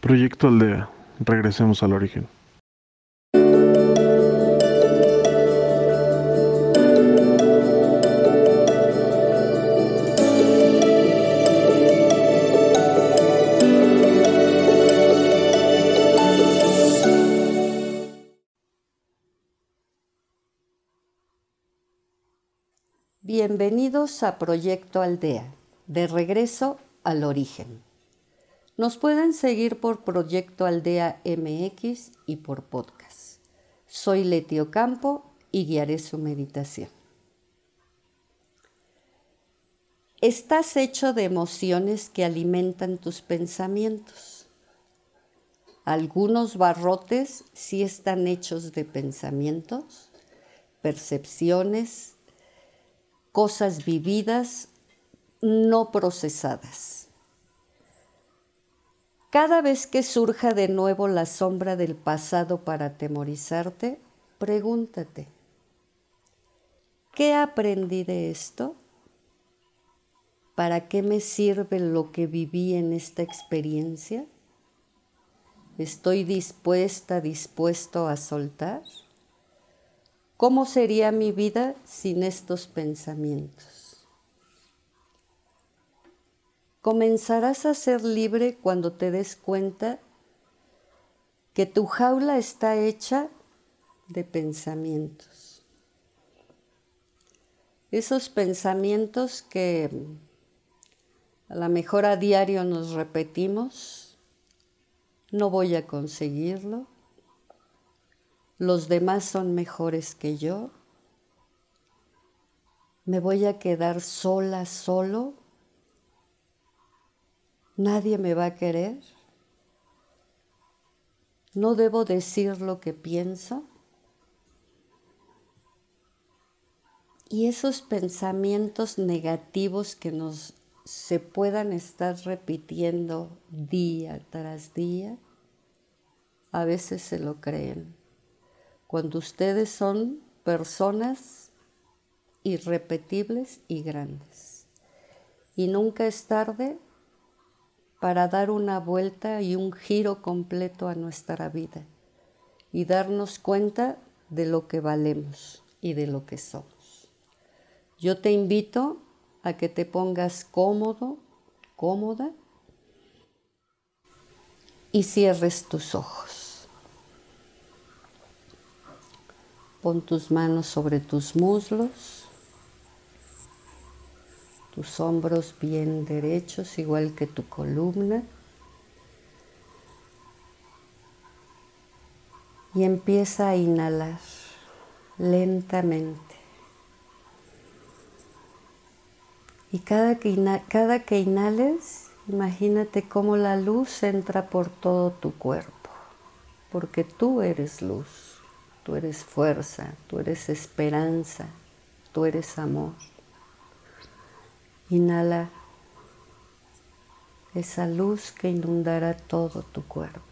Proyecto Aldea. Regresemos al origen. Bienvenidos a Proyecto Aldea, de regreso al origen. Nos pueden seguir por Proyecto Aldea MX y por podcast. Soy Letio Campo y guiaré su meditación. Estás hecho de emociones que alimentan tus pensamientos. Algunos barrotes sí están hechos de pensamientos, percepciones, cosas vividas, no procesadas. Cada vez que surja de nuevo la sombra del pasado para atemorizarte, pregúntate, ¿qué aprendí de esto? ¿Para qué me sirve lo que viví en esta experiencia? ¿Estoy dispuesta, dispuesto a soltar? ¿Cómo sería mi vida sin estos pensamientos? Comenzarás a ser libre cuando te des cuenta que tu jaula está hecha de pensamientos. Esos pensamientos que a lo mejor a diario nos repetimos, no voy a conseguirlo, los demás son mejores que yo, me voy a quedar sola, solo nadie me va a querer, no debo decir lo que pienso. Y esos pensamientos negativos que nos se puedan estar repitiendo día tras día, a veces se lo creen. Cuando ustedes son personas irrepetibles y grandes. Y nunca es tarde para dar una vuelta y un giro completo a nuestra vida y darnos cuenta de lo que valemos y de lo que somos. Yo te invito a que te pongas cómodo, cómoda y cierres tus ojos. Pon tus manos sobre tus muslos tus hombros bien derechos, igual que tu columna. Y empieza a inhalar lentamente. Y cada que, cada que inhales, imagínate cómo la luz entra por todo tu cuerpo, porque tú eres luz, tú eres fuerza, tú eres esperanza, tú eres amor. Inhala esa luz que inundará todo tu cuerpo.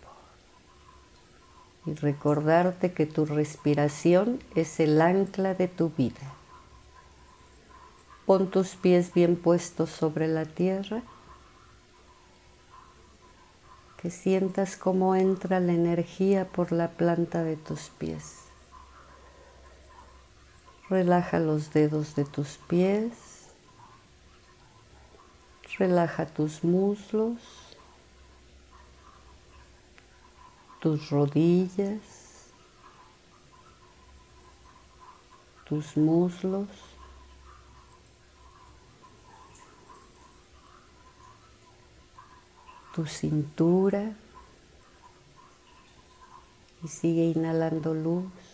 Y recordarte que tu respiración es el ancla de tu vida. Pon tus pies bien puestos sobre la tierra. Que sientas cómo entra la energía por la planta de tus pies. Relaja los dedos de tus pies Relaja tus muslos, tus rodillas, tus muslos. tu cintura y sigue inhalando luz.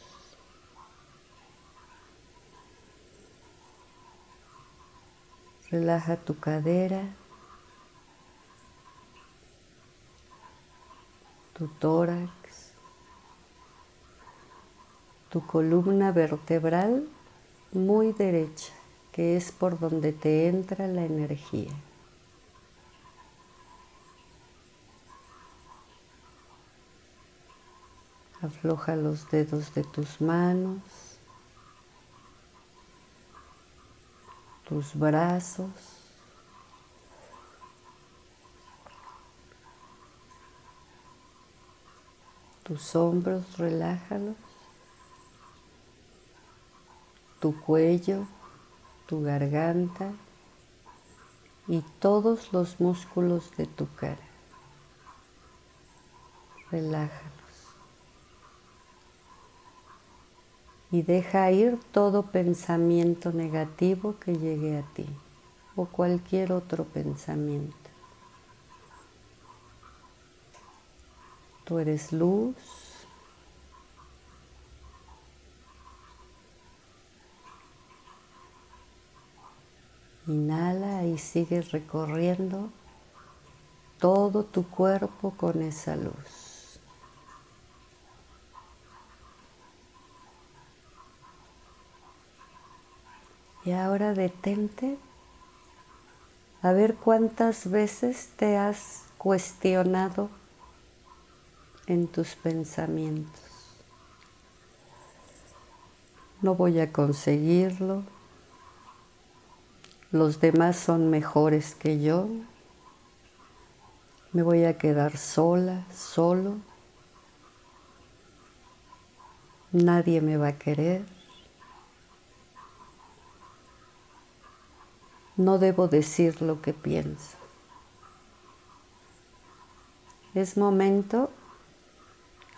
Relaja tu cadera, tu tórax, tu columna vertebral muy derecha, que es por donde te entra la energía. Afloja los dedos de tus manos. Tus brazos, Tus hombros, relájalos. Tu cuello, tu garganta y todos los músculos de tu cara. Relájalos. Y deja ir todo pensamiento negativo que llegue a ti o cualquier otro pensamiento. Tú eres luz. Inhala y sigue recorriendo todo tu cuerpo con esa luz. Y ahora detente a ver cuántas veces te has cuestionado en tus pensamientos. No voy a conseguirlo. Los demás son mejores que yo. Me voy a quedar sola, solo. Nadie me va a querer. No debo decir lo que pienso. Es momento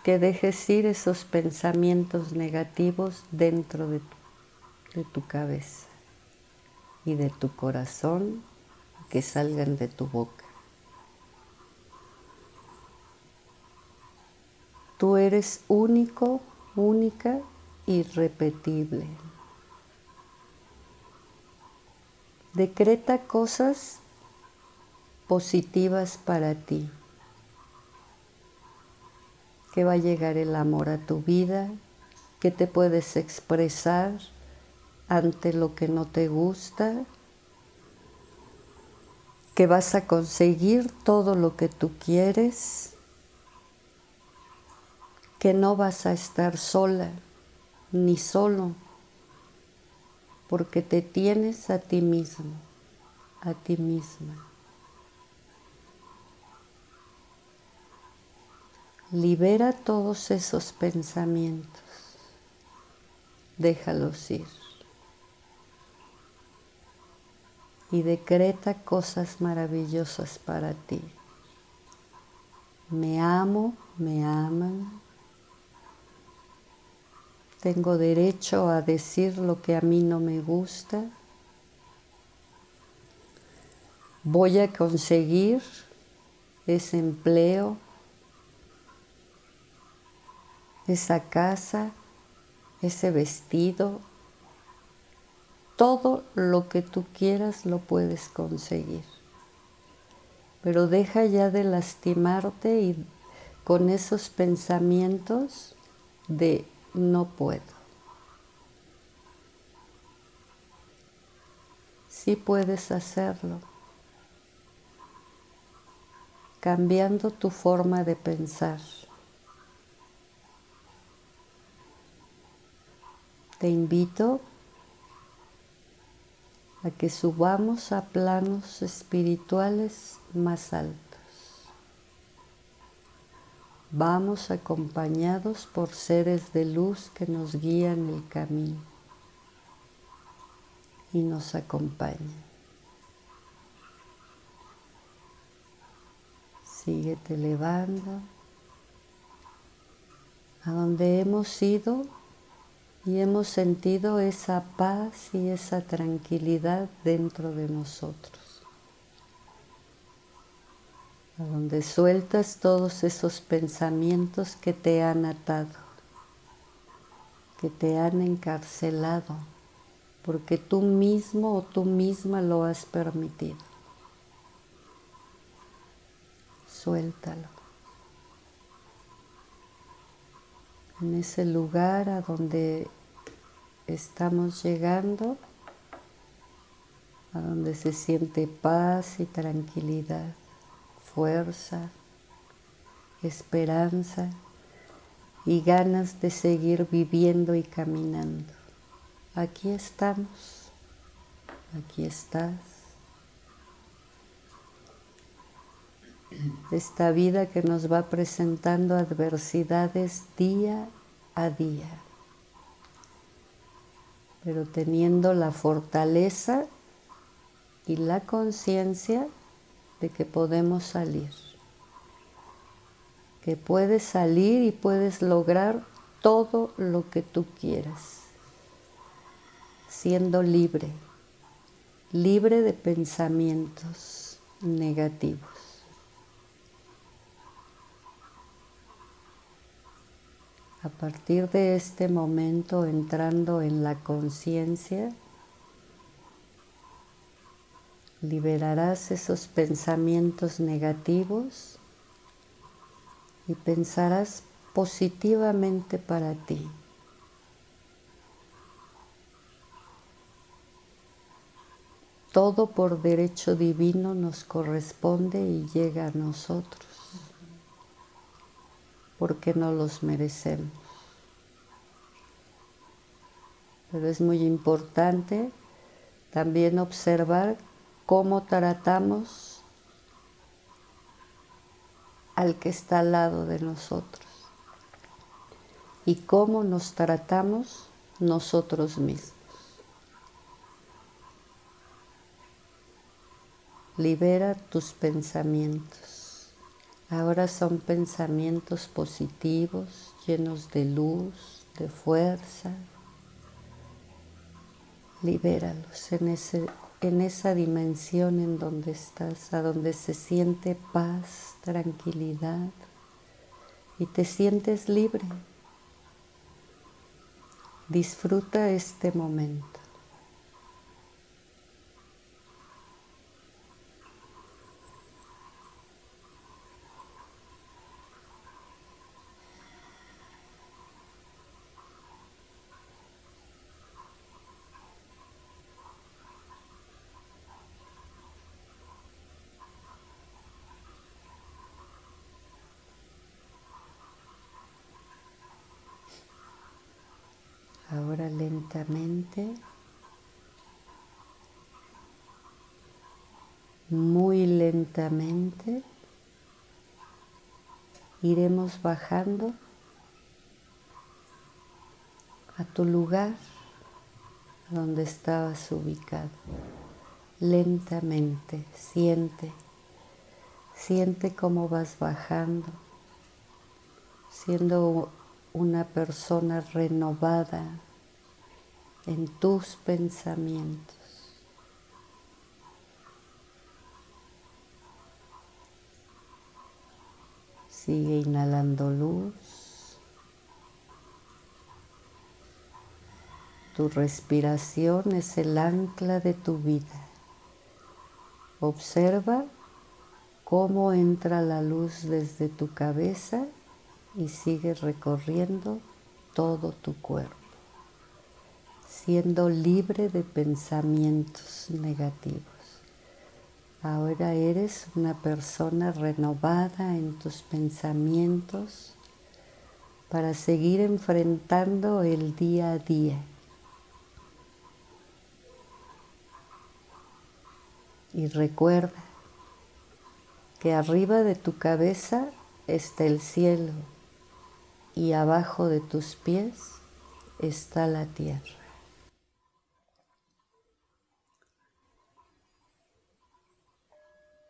que dejes ir esos pensamientos negativos dentro de tu, de tu cabeza y de tu corazón que salgan de tu boca. Tú eres único, única, irrepetible. Decreta cosas positivas para ti. Que va a llegar el amor a tu vida, que te puedes expresar ante lo que no te gusta, que vas a conseguir todo lo que tú quieres, que no vas a estar sola ni solo porque te tienes a ti mismo, a ti misma. Libera todos esos pensamientos, déjalos ir y decreta cosas maravillosas para ti. Me amo, me aman, tengo derecho a decir lo que a mí no me gusta. Voy a conseguir ese empleo, esa casa, ese vestido. Todo lo que tú quieras lo puedes conseguir. Pero deja ya de lastimarte y con esos pensamientos de no puedo. Sí puedes hacerlo, cambiando tu forma de pensar. Te invito a que subamos a planos espirituales más altos. Vamos acompañados por seres de luz que nos guían el camino y nos acompañan. Síguete elevando a donde hemos ido y hemos sentido esa paz y esa tranquilidad dentro de nosotros a donde sueltas todos esos pensamientos que te han atado, que te han encarcelado, porque tú mismo o tú misma lo has permitido. Suéltalo. En ese lugar a donde estamos llegando, a donde se siente paz y tranquilidad fuerza, esperanza y ganas de seguir viviendo y caminando. Aquí estamos, aquí estás. esta vida que nos va presentando adversidades día a día, pero teniendo la fortaleza y la conciencia que podemos salir, que puedes salir y puedes lograr todo lo que tú quieras, siendo libre, libre de pensamientos negativos. A partir de este momento entrando en la conciencia, liberarás esos pensamientos negativos y pensarás positivamente para ti. Todo por derecho divino nos corresponde y llega a nosotros porque no los merecemos. Pero es muy importante también observar cómo tratamos al que está al lado de nosotros y cómo nos tratamos nosotros mismos. Libera tus pensamientos. Ahora son pensamientos positivos, llenos de luz, de fuerza. Libéralos en, ese, en esa dimensión en donde estás, a donde se siente paz, tranquilidad y te sientes libre. Disfruta este momento. Ahora lentamente, muy lentamente, iremos bajando a tu lugar donde estabas ubicado. Lentamente, siente, siente cómo vas bajando, siendo una persona renovada en tus pensamientos. Sigue inhalando luz. Tu respiración es el ancla de tu vida. Observa cómo entra la luz desde tu cabeza y sigue recorriendo todo tu cuerpo, siendo libre de pensamientos negativos. Ahora eres una persona renovada en tus pensamientos para seguir enfrentando el día a día. Y recuerda que arriba de tu cabeza está el cielo y abajo de tus pies está la tierra.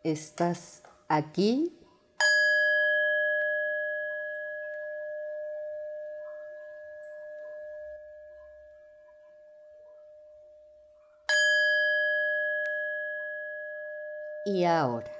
Estás aquí y ahora.